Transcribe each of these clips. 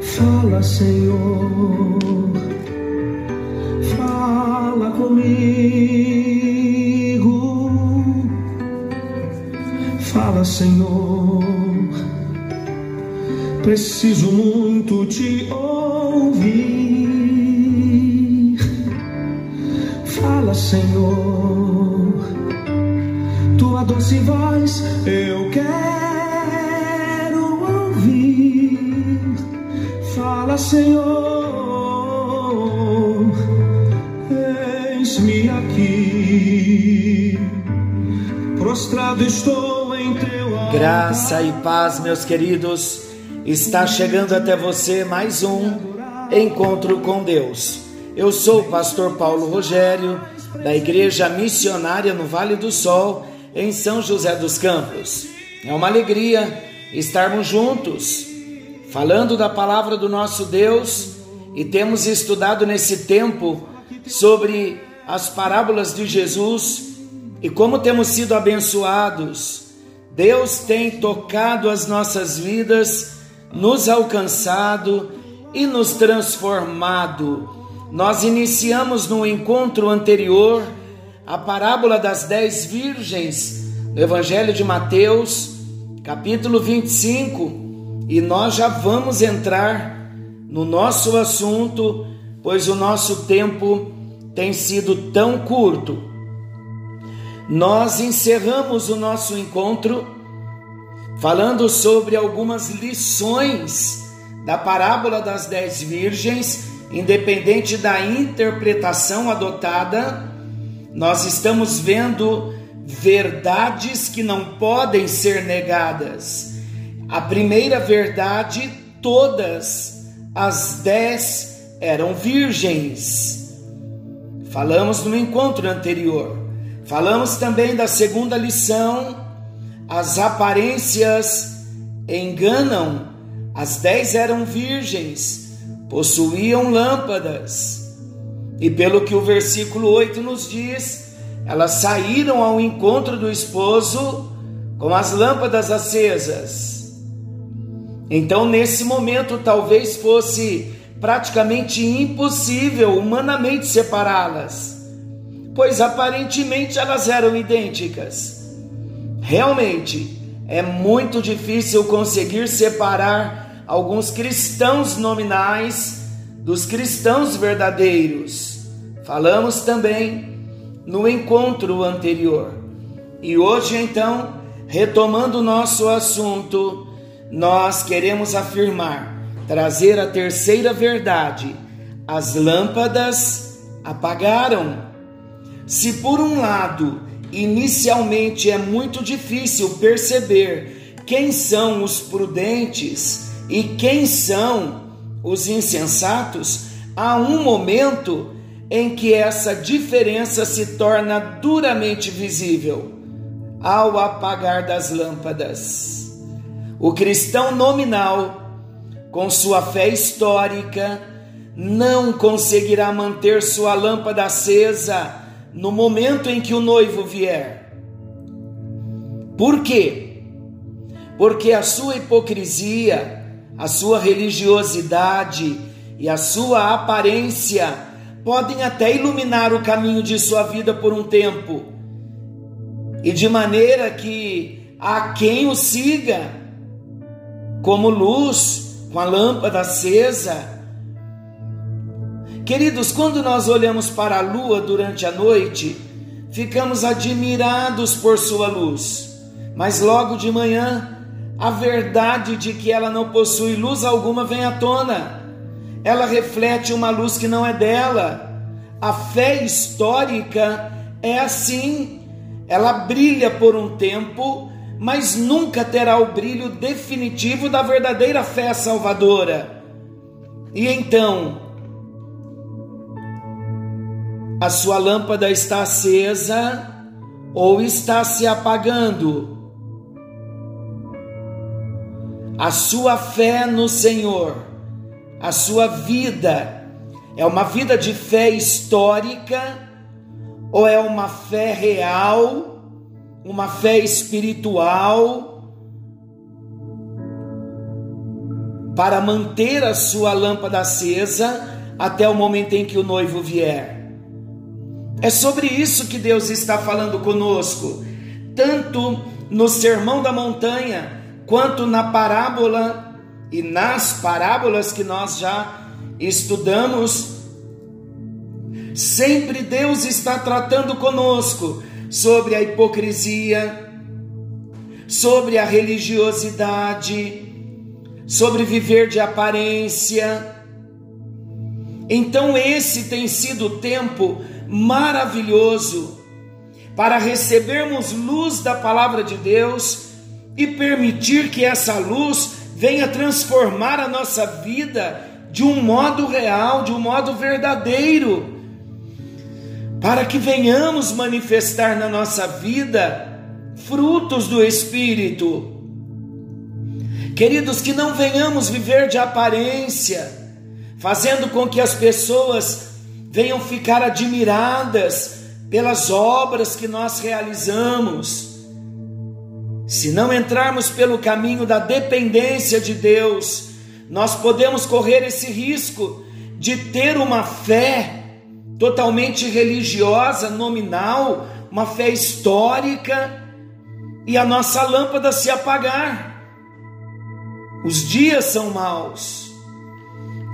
Fala, Senhor, fala comigo. Fala, Senhor, preciso muito te ouvir. Graça e paz, meus queridos, está chegando até você mais um encontro com Deus. Eu sou o pastor Paulo Rogério, da Igreja Missionária no Vale do Sol, em São José dos Campos. É uma alegria estarmos juntos falando da palavra do nosso Deus e temos estudado nesse tempo sobre as parábolas de Jesus e como temos sido abençoados. Deus tem tocado as nossas vidas, nos alcançado e nos transformado. Nós iniciamos no encontro anterior a parábola das dez virgens no Evangelho de Mateus, capítulo 25 e nós já vamos entrar no nosso assunto, pois o nosso tempo tem sido tão curto. Nós encerramos o nosso encontro falando sobre algumas lições da parábola das dez virgens, independente da interpretação adotada, nós estamos vendo verdades que não podem ser negadas a primeira verdade, todas as dez eram virgens. Falamos no encontro anterior. Falamos também da segunda lição, as aparências enganam. As dez eram virgens, possuíam lâmpadas. E pelo que o versículo 8 nos diz, elas saíram ao encontro do esposo com as lâmpadas acesas. Então, nesse momento, talvez fosse praticamente impossível humanamente separá-las, pois aparentemente elas eram idênticas. Realmente, é muito difícil conseguir separar alguns cristãos nominais dos cristãos verdadeiros. Falamos também no encontro anterior. E hoje, então, retomando o nosso assunto, nós queremos afirmar, trazer a terceira verdade: as lâmpadas apagaram. Se por um lado, inicialmente é muito difícil perceber quem são os prudentes e quem são os insensatos, há um momento em que essa diferença se torna duramente visível ao apagar das lâmpadas. O cristão nominal, com sua fé histórica, não conseguirá manter sua lâmpada acesa no momento em que o noivo vier. Por quê? Porque a sua hipocrisia, a sua religiosidade e a sua aparência podem até iluminar o caminho de sua vida por um tempo, e de maneira que a quem o siga como luz, com a lâmpada acesa. Queridos, quando nós olhamos para a lua durante a noite, ficamos admirados por sua luz, mas logo de manhã, a verdade de que ela não possui luz alguma vem à tona. Ela reflete uma luz que não é dela. A fé histórica é assim. Ela brilha por um tempo, mas nunca terá o brilho definitivo da verdadeira fé salvadora. E então, a sua lâmpada está acesa ou está se apagando. A sua fé no Senhor, a sua vida, é uma vida de fé histórica ou é uma fé real uma fé espiritual para manter a sua lâmpada acesa até o momento em que o noivo vier. É sobre isso que Deus está falando conosco, tanto no Sermão da Montanha, quanto na parábola e nas parábolas que nós já estudamos. Sempre Deus está tratando conosco sobre a hipocrisia, sobre a religiosidade, sobre viver de aparência. Então, esse tem sido o tempo maravilhoso para recebermos luz da palavra de Deus e permitir que essa luz venha transformar a nossa vida de um modo real, de um modo verdadeiro, para que venhamos manifestar na nossa vida frutos do Espírito. Queridos, que não venhamos viver de aparência, fazendo com que as pessoas venham ficar admiradas pelas obras que nós realizamos. Se não entrarmos pelo caminho da dependência de Deus, nós podemos correr esse risco de ter uma fé totalmente religiosa, nominal, uma fé histórica, e a nossa lâmpada se apagar. Os dias são maus.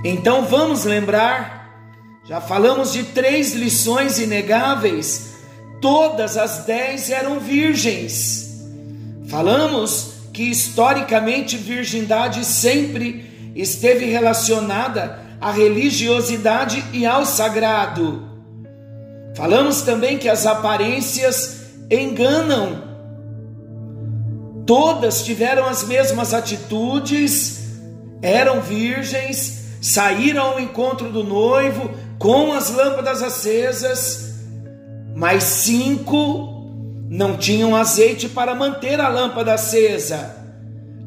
Então vamos lembrar, já falamos de três lições inegáveis, todas as dez eram virgens. Falamos que historicamente virgindade sempre esteve relacionada à religiosidade e ao sagrado. Falamos também que as aparências enganam todas tiveram as mesmas atitudes, eram virgens, saíram ao encontro do noivo com as lâmpadas acesas, mas cinco não tinham azeite para manter a lâmpada acesa.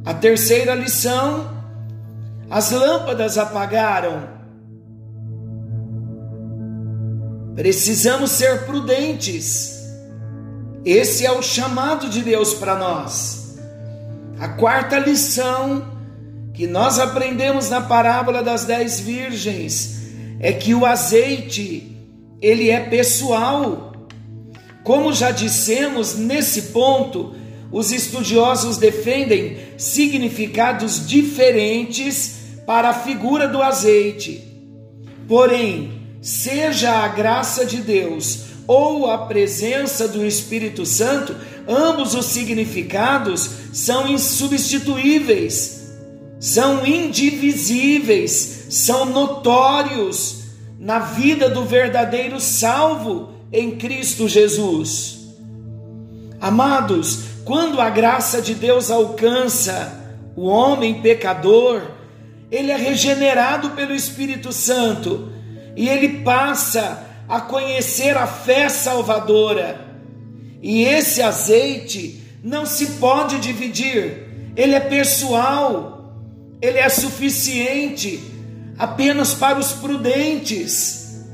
A terceira lição: as lâmpadas apagaram. Precisamos ser prudentes. Esse é o chamado de Deus para nós. A quarta lição que nós aprendemos na parábola das dez virgens é que o azeite ele é pessoal. Como já dissemos nesse ponto, os estudiosos defendem significados diferentes para a figura do azeite. Porém, seja a graça de Deus ou a presença do Espírito Santo, ambos os significados são insubstituíveis, são indivisíveis, são notórios na vida do verdadeiro salvo em Cristo Jesus. Amados, quando a graça de Deus alcança o homem pecador, ele é regenerado pelo Espírito Santo e ele passa a conhecer a fé salvadora. E esse azeite não se pode dividir, ele é pessoal, ele é suficiente apenas para os prudentes.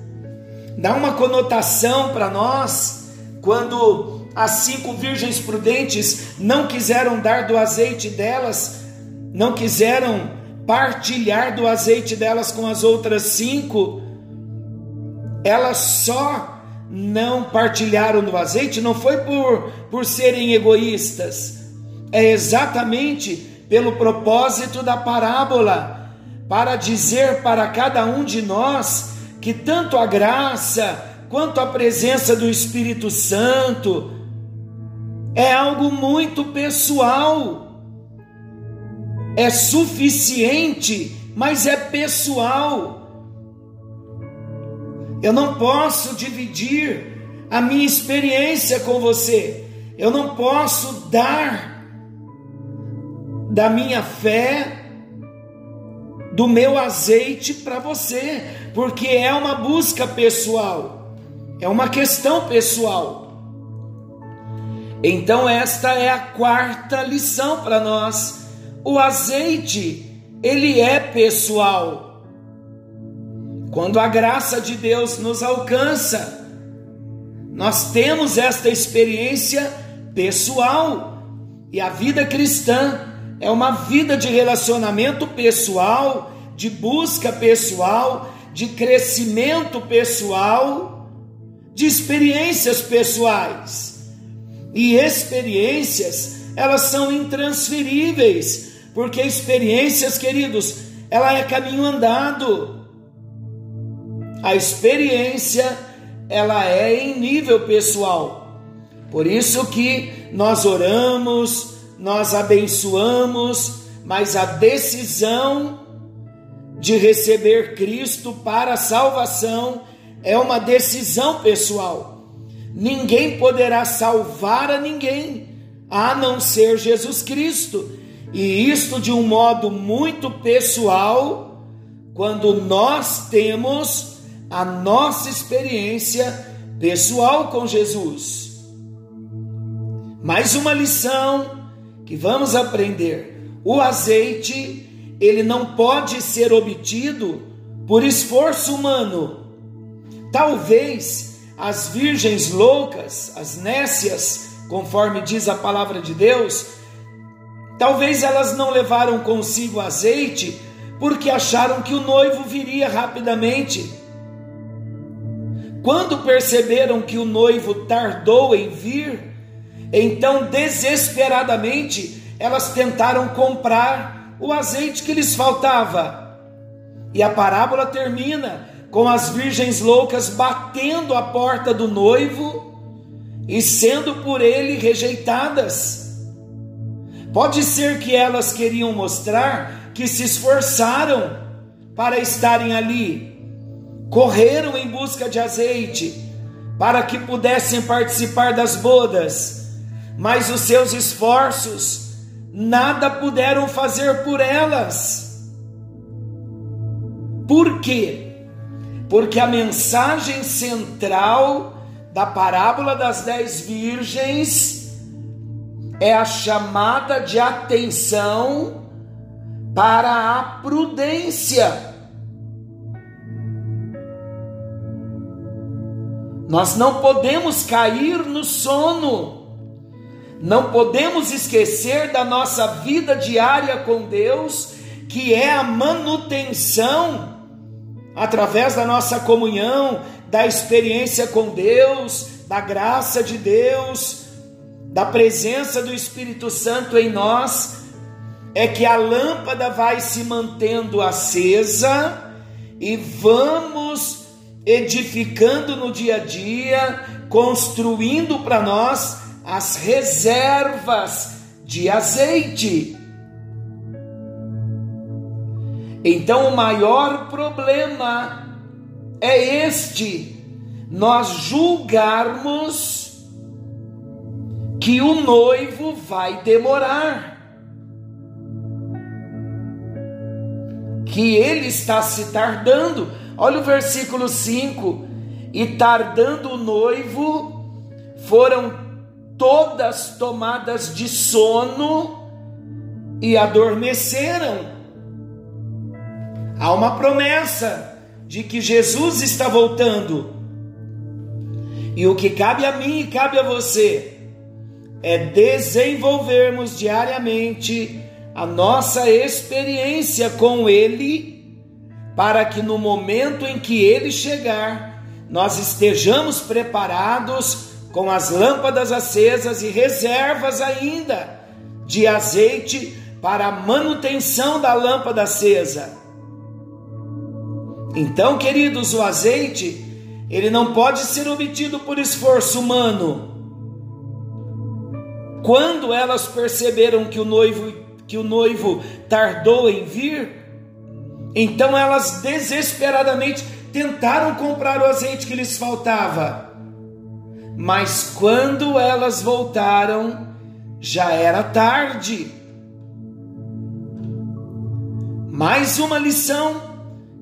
Dá uma conotação para nós quando as cinco virgens prudentes não quiseram dar do azeite delas, não quiseram partilhar do azeite delas com as outras cinco elas só não partilharam do azeite, não foi por, por serem egoístas, é exatamente pelo propósito da parábola, para dizer para cada um de nós que tanto a graça quanto a presença do Espírito Santo é algo muito pessoal, é suficiente, mas é pessoal. Eu não posso dividir a minha experiência com você. Eu não posso dar da minha fé, do meu azeite para você, porque é uma busca pessoal, é uma questão pessoal. Então, esta é a quarta lição para nós. O azeite, ele é pessoal. Quando a graça de Deus nos alcança, nós temos esta experiência pessoal. E a vida cristã é uma vida de relacionamento pessoal, de busca pessoal, de crescimento pessoal, de experiências pessoais. E experiências, elas são intransferíveis, porque experiências, queridos, ela é caminho andado. A experiência, ela é em nível pessoal. Por isso que nós oramos, nós abençoamos, mas a decisão de receber Cristo para a salvação é uma decisão pessoal. Ninguém poderá salvar a ninguém a não ser Jesus Cristo. E isto de um modo muito pessoal, quando nós temos a nossa experiência pessoal com Jesus. Mais uma lição que vamos aprender: o azeite ele não pode ser obtido por esforço humano. Talvez as virgens loucas, as nécias, conforme diz a palavra de Deus, talvez elas não levaram consigo azeite porque acharam que o noivo viria rapidamente. Quando perceberam que o noivo tardou em vir, então desesperadamente elas tentaram comprar o azeite que lhes faltava. E a parábola termina com as virgens loucas batendo a porta do noivo e sendo por ele rejeitadas. Pode ser que elas queriam mostrar que se esforçaram para estarem ali, correram em busca de azeite para que pudessem participar das bodas, mas os seus esforços nada puderam fazer por elas. Por quê? Porque a mensagem central da parábola das dez virgens é a chamada de atenção para a prudência. Nós não podemos cair no sono. Não podemos esquecer da nossa vida diária com Deus, que é a manutenção, através da nossa comunhão, da experiência com Deus, da graça de Deus, da presença do Espírito Santo em nós, é que a lâmpada vai se mantendo acesa e vamos edificando no dia a dia, construindo para nós as reservas de azeite. Então, o maior problema é este: nós julgarmos que o noivo vai demorar, que ele está se tardando. Olha o versículo 5: e tardando o noivo, foram todas tomadas de sono e adormeceram. Há uma promessa de que Jesus está voltando. E o que cabe a mim e cabe a você é desenvolvermos diariamente a nossa experiência com Ele, para que no momento em que Ele chegar, nós estejamos preparados com as lâmpadas acesas e reservas ainda de azeite para a manutenção da lâmpada acesa. Então, queridos, o azeite, ele não pode ser obtido por esforço humano. Quando elas perceberam que o noivo que o noivo tardou em vir, então elas desesperadamente tentaram comprar o azeite que lhes faltava. Mas quando elas voltaram, já era tarde. Mais uma lição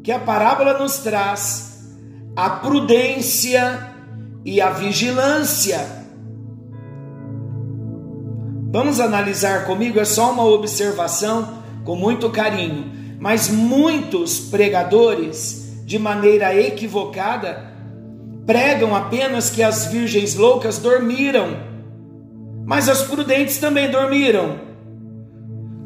que a parábola nos traz: a prudência e a vigilância. Vamos analisar comigo, é só uma observação com muito carinho, mas muitos pregadores, de maneira equivocada, pregam apenas que as virgens loucas dormiram, mas as prudentes também dormiram.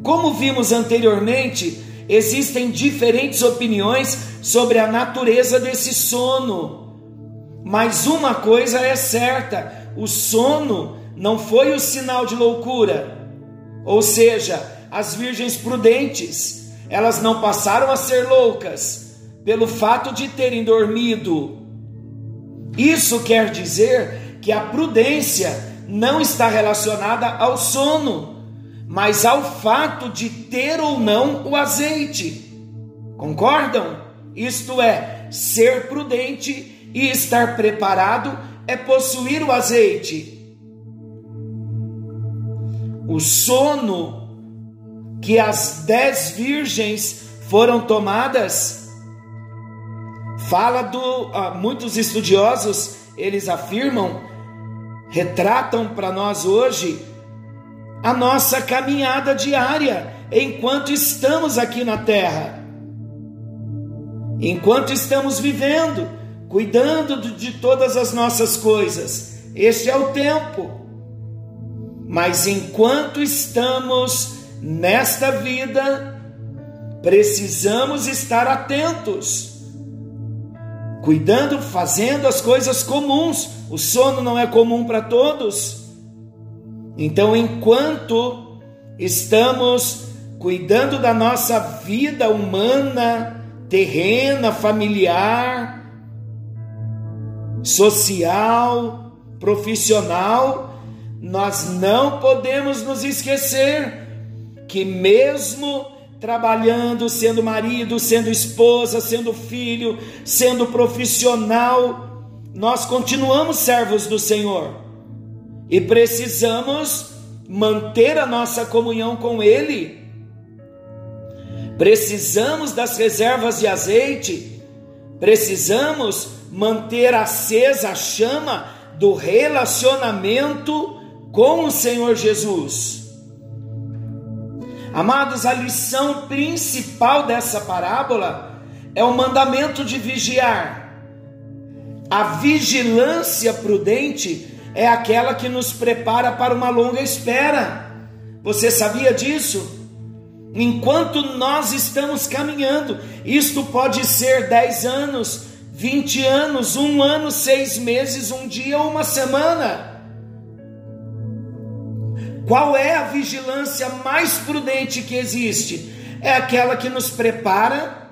Como vimos anteriormente, existem diferentes opiniões sobre a natureza desse sono. Mas uma coisa é certa: o sono não foi o sinal de loucura. Ou seja, as virgens prudentes, elas não passaram a ser loucas pelo fato de terem dormido. Isso quer dizer que a prudência não está relacionada ao sono, mas ao fato de ter ou não o azeite. Concordam? Isto é, ser prudente e estar preparado é possuir o azeite. O sono que as dez virgens foram tomadas fala do. Ah, muitos estudiosos eles afirmam retratam para nós hoje a nossa caminhada diária enquanto estamos aqui na terra. Enquanto estamos vivendo, cuidando de todas as nossas coisas. Este é o tempo. Mas enquanto estamos nesta vida, precisamos estar atentos cuidando, fazendo as coisas comuns. O sono não é comum para todos. Então, enquanto estamos cuidando da nossa vida humana, terrena, familiar, social, profissional, nós não podemos nos esquecer que mesmo trabalhando, sendo marido, sendo esposa, sendo filho, sendo profissional, nós continuamos servos do Senhor e precisamos manter a nossa comunhão com Ele. Precisamos das reservas de azeite, precisamos manter acesa a chama do relacionamento com o Senhor Jesus. Amados, a lição principal dessa parábola é o mandamento de vigiar. A vigilância prudente é aquela que nos prepara para uma longa espera. Você sabia disso? Enquanto nós estamos caminhando, isto pode ser 10 anos, 20 anos, um ano, seis meses, um dia ou uma semana. Qual é a vigilância mais prudente que existe? É aquela que nos prepara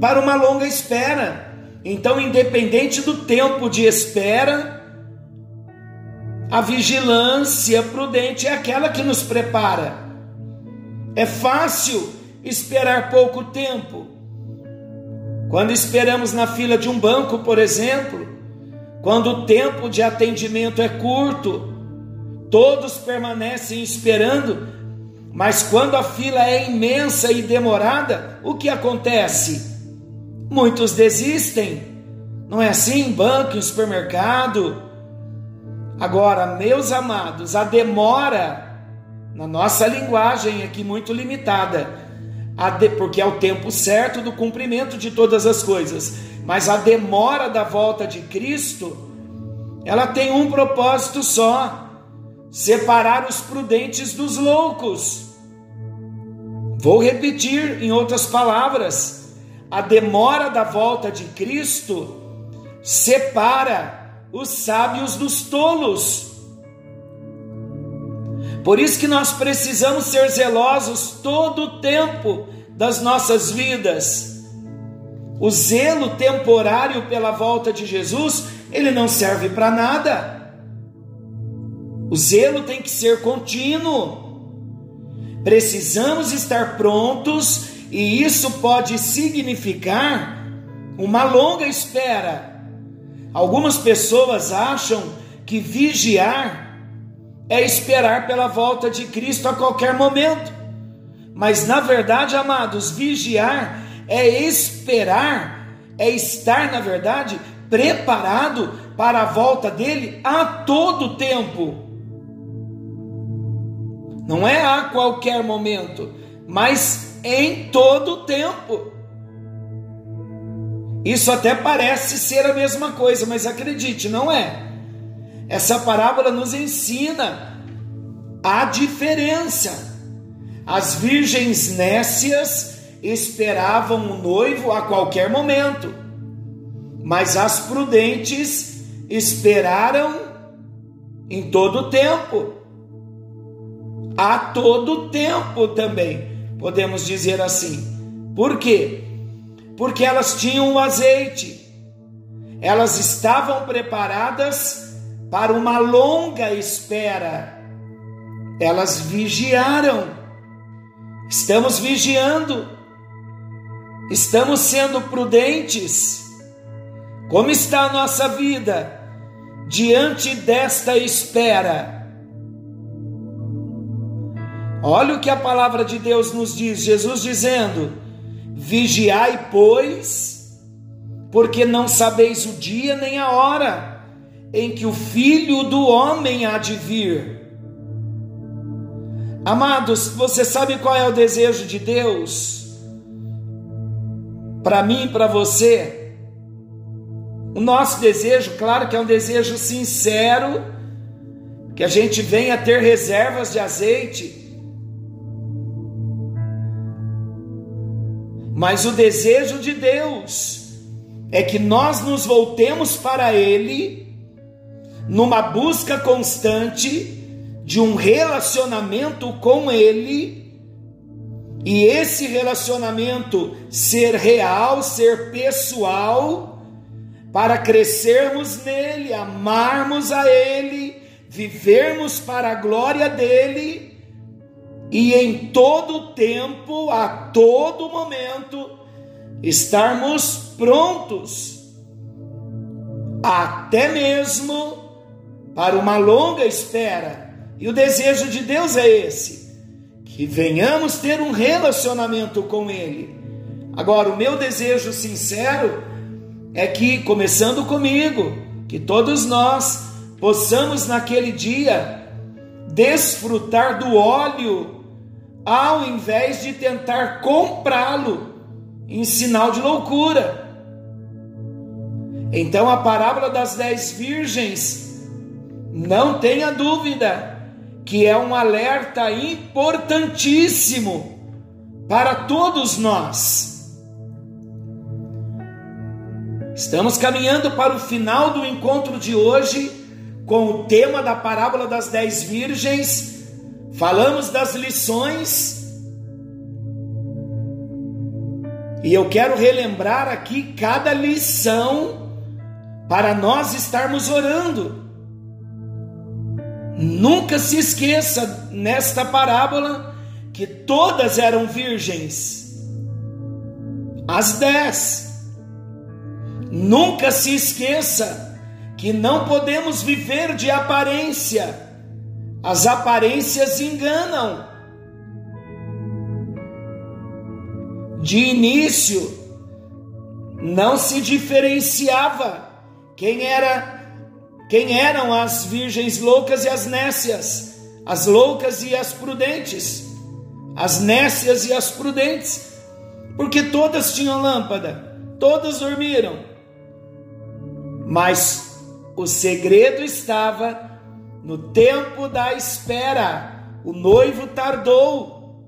para uma longa espera. Então, independente do tempo de espera, a vigilância prudente é aquela que nos prepara. É fácil esperar pouco tempo. Quando esperamos na fila de um banco, por exemplo, quando o tempo de atendimento é curto, Todos permanecem esperando, mas quando a fila é imensa e demorada, o que acontece? Muitos desistem. Não é assim? Banco, supermercado. Agora, meus amados, a demora, na nossa linguagem aqui muito limitada, de, porque é o tempo certo do cumprimento de todas as coisas, mas a demora da volta de Cristo, ela tem um propósito só separar os prudentes dos loucos. Vou repetir em outras palavras: a demora da volta de Cristo separa os sábios dos tolos. Por isso que nós precisamos ser zelosos todo o tempo das nossas vidas. O zelo temporário pela volta de Jesus, ele não serve para nada. O zelo tem que ser contínuo. Precisamos estar prontos e isso pode significar uma longa espera. Algumas pessoas acham que vigiar é esperar pela volta de Cristo a qualquer momento. Mas na verdade, amados, vigiar é esperar, é estar, na verdade, preparado para a volta dele a todo tempo. Não é a qualquer momento, mas em todo tempo. Isso até parece ser a mesma coisa, mas acredite, não é. essa parábola nos ensina a diferença. As virgens nécias esperavam o noivo a qualquer momento, mas as prudentes esperaram em todo o tempo. A todo tempo também, podemos dizer assim. Por quê? Porque elas tinham o azeite. Elas estavam preparadas para uma longa espera. Elas vigiaram. Estamos vigiando. Estamos sendo prudentes. Como está a nossa vida diante desta espera? Olha o que a palavra de Deus nos diz, Jesus dizendo: Vigiai, pois, porque não sabeis o dia nem a hora em que o filho do homem há de vir. Amados, você sabe qual é o desejo de Deus? Para mim e para você? O nosso desejo, claro que é um desejo sincero, que a gente venha ter reservas de azeite. Mas o desejo de Deus é que nós nos voltemos para Ele numa busca constante de um relacionamento com Ele, e esse relacionamento ser real, ser pessoal, para crescermos nele, amarmos a Ele, vivermos para a glória dEle, e em todo tempo, a todo momento, estarmos prontos, até mesmo para uma longa espera. E o desejo de Deus é esse: que venhamos ter um relacionamento com Ele. Agora, o meu desejo sincero é que, começando comigo, que todos nós possamos naquele dia desfrutar do óleo, ao invés de tentar comprá-lo em sinal de loucura. Então, a parábola das dez virgens não tenha dúvida que é um alerta importantíssimo para todos nós. Estamos caminhando para o final do encontro de hoje com o tema da parábola das dez virgens. Falamos das lições e eu quero relembrar aqui cada lição para nós estarmos orando. Nunca se esqueça nesta parábola que todas eram virgens. As dez. Nunca se esqueça que não podemos viver de aparência. As aparências enganam. De início, não se diferenciava quem era quem eram as virgens loucas e as nécias? As loucas e as prudentes. As nécias e as prudentes. Porque todas tinham lâmpada, todas dormiram. Mas o segredo estava no tempo da espera. O noivo tardou.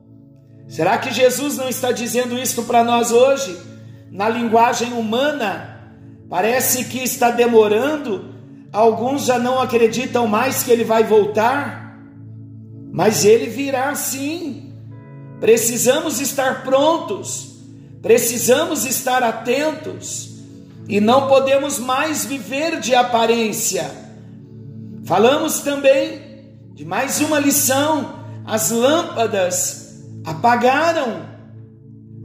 Será que Jesus não está dizendo isso para nós hoje? Na linguagem humana, parece que está demorando Alguns já não acreditam mais que ele vai voltar, mas ele virá sim. Precisamos estar prontos, precisamos estar atentos e não podemos mais viver de aparência. Falamos também de mais uma lição: as lâmpadas apagaram.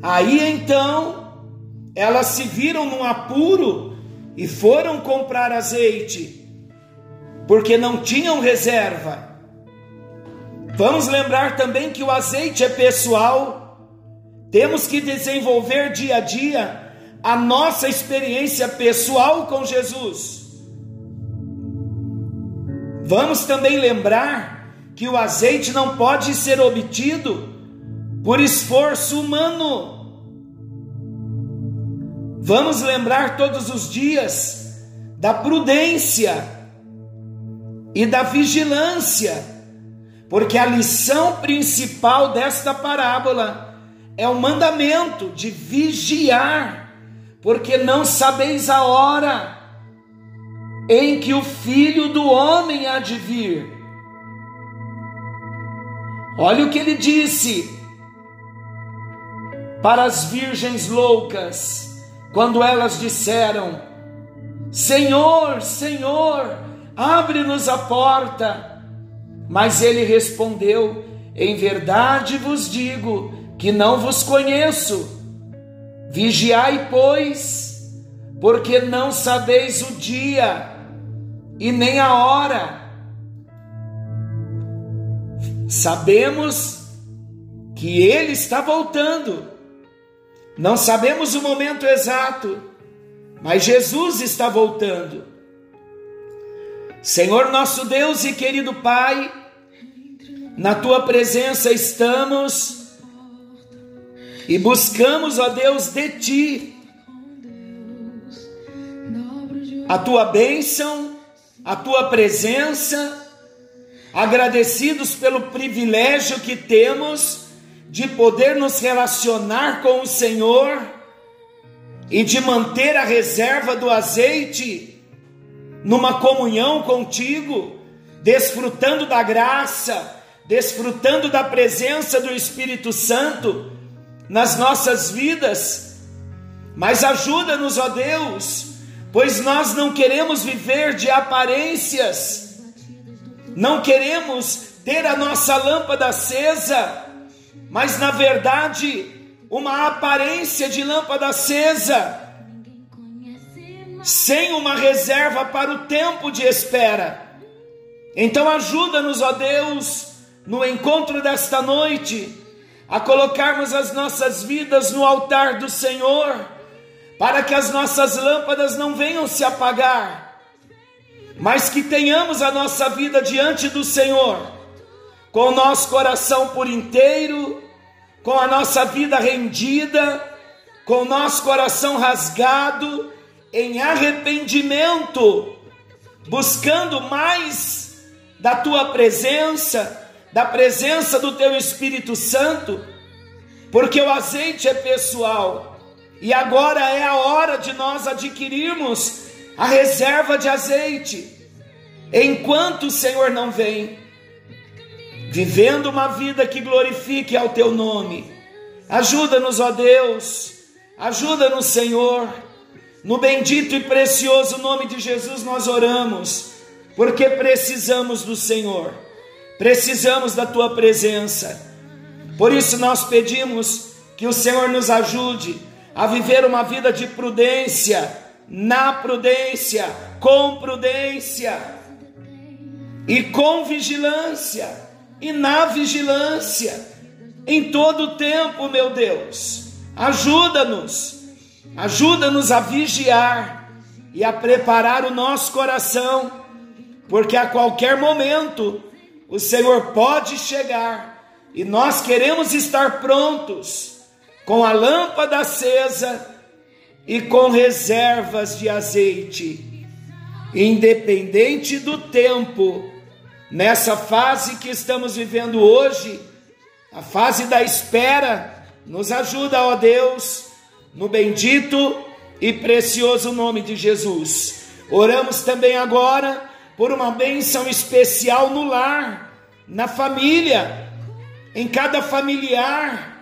Aí então elas se viram num apuro e foram comprar azeite, porque não tinham reserva. Vamos lembrar também que o azeite é pessoal, temos que desenvolver dia a dia a nossa experiência pessoal com Jesus. Vamos também lembrar que o azeite não pode ser obtido por esforço humano. Vamos lembrar todos os dias da prudência. e da vigilância, porque a lição principal desta parábola é o mandamento de vigiar, porque não sabeis a hora em que o filho do homem há de vir. Olha o que ele disse para as virgens loucas, quando elas disseram: Senhor, Senhor, abre-nos a porta. Mas ele respondeu: Em verdade vos digo que não vos conheço. Vigiai, pois, porque não sabeis o dia e nem a hora. Sabemos que ele está voltando. Não sabemos o momento exato, mas Jesus está voltando. Senhor nosso Deus e querido Pai, na tua presença estamos e buscamos, ó Deus, de ti a tua bênção, a tua presença, agradecidos pelo privilégio que temos de poder nos relacionar com o Senhor e de manter a reserva do azeite numa comunhão contigo, desfrutando da graça, desfrutando da presença do Espírito Santo nas nossas vidas. Mas ajuda-nos, ó Deus, pois nós não queremos viver de aparências, não queremos ter a nossa lâmpada acesa, mas na verdade, uma aparência de lâmpada acesa sem uma reserva para o tempo de espera. Então ajuda-nos, ó Deus, no encontro desta noite, a colocarmos as nossas vidas no altar do Senhor, para que as nossas lâmpadas não venham se apagar, mas que tenhamos a nossa vida diante do Senhor, com o nosso coração por inteiro, com a nossa vida rendida, com o nosso coração rasgado, em arrependimento, buscando mais da tua presença, da presença do teu Espírito Santo, porque o azeite é pessoal e agora é a hora de nós adquirirmos a reserva de azeite, enquanto o Senhor não vem, vivendo uma vida que glorifique ao teu nome. Ajuda-nos, ó Deus, ajuda-nos, Senhor no bendito e precioso nome de Jesus nós oramos, porque precisamos do Senhor, precisamos da tua presença. Por isso nós pedimos que o Senhor nos ajude a viver uma vida de prudência, na prudência, com prudência e com vigilância e na vigilância em todo o tempo, meu Deus. Ajuda-nos Ajuda-nos a vigiar e a preparar o nosso coração, porque a qualquer momento o Senhor pode chegar e nós queremos estar prontos, com a lâmpada acesa e com reservas de azeite, independente do tempo, nessa fase que estamos vivendo hoje, a fase da espera, nos ajuda, ó Deus no bendito e precioso nome de Jesus. Oramos também agora por uma bênção especial no lar, na família, em cada familiar,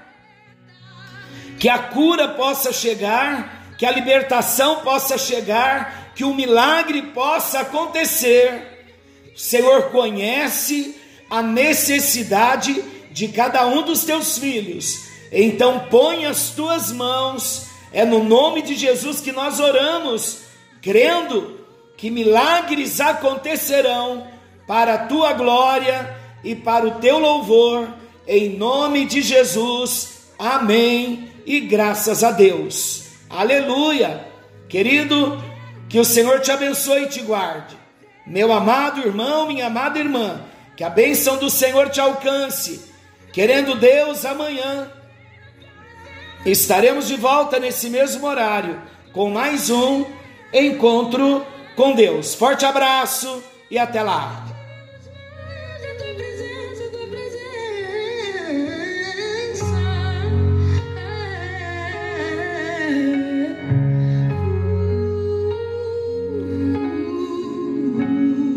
que a cura possa chegar, que a libertação possa chegar, que o milagre possa acontecer. O Senhor conhece a necessidade de cada um dos teus filhos então põe as tuas mãos, é no nome de Jesus que nós oramos, crendo que milagres acontecerão para a tua glória e para o teu louvor, em nome de Jesus. Amém. E graças a Deus. Aleluia. Querido, que o Senhor te abençoe e te guarde. Meu amado irmão, minha amada irmã, que a bênção do Senhor te alcance. Querendo Deus, amanhã Estaremos de volta nesse mesmo horário com mais um encontro com Deus. Forte abraço e até lá.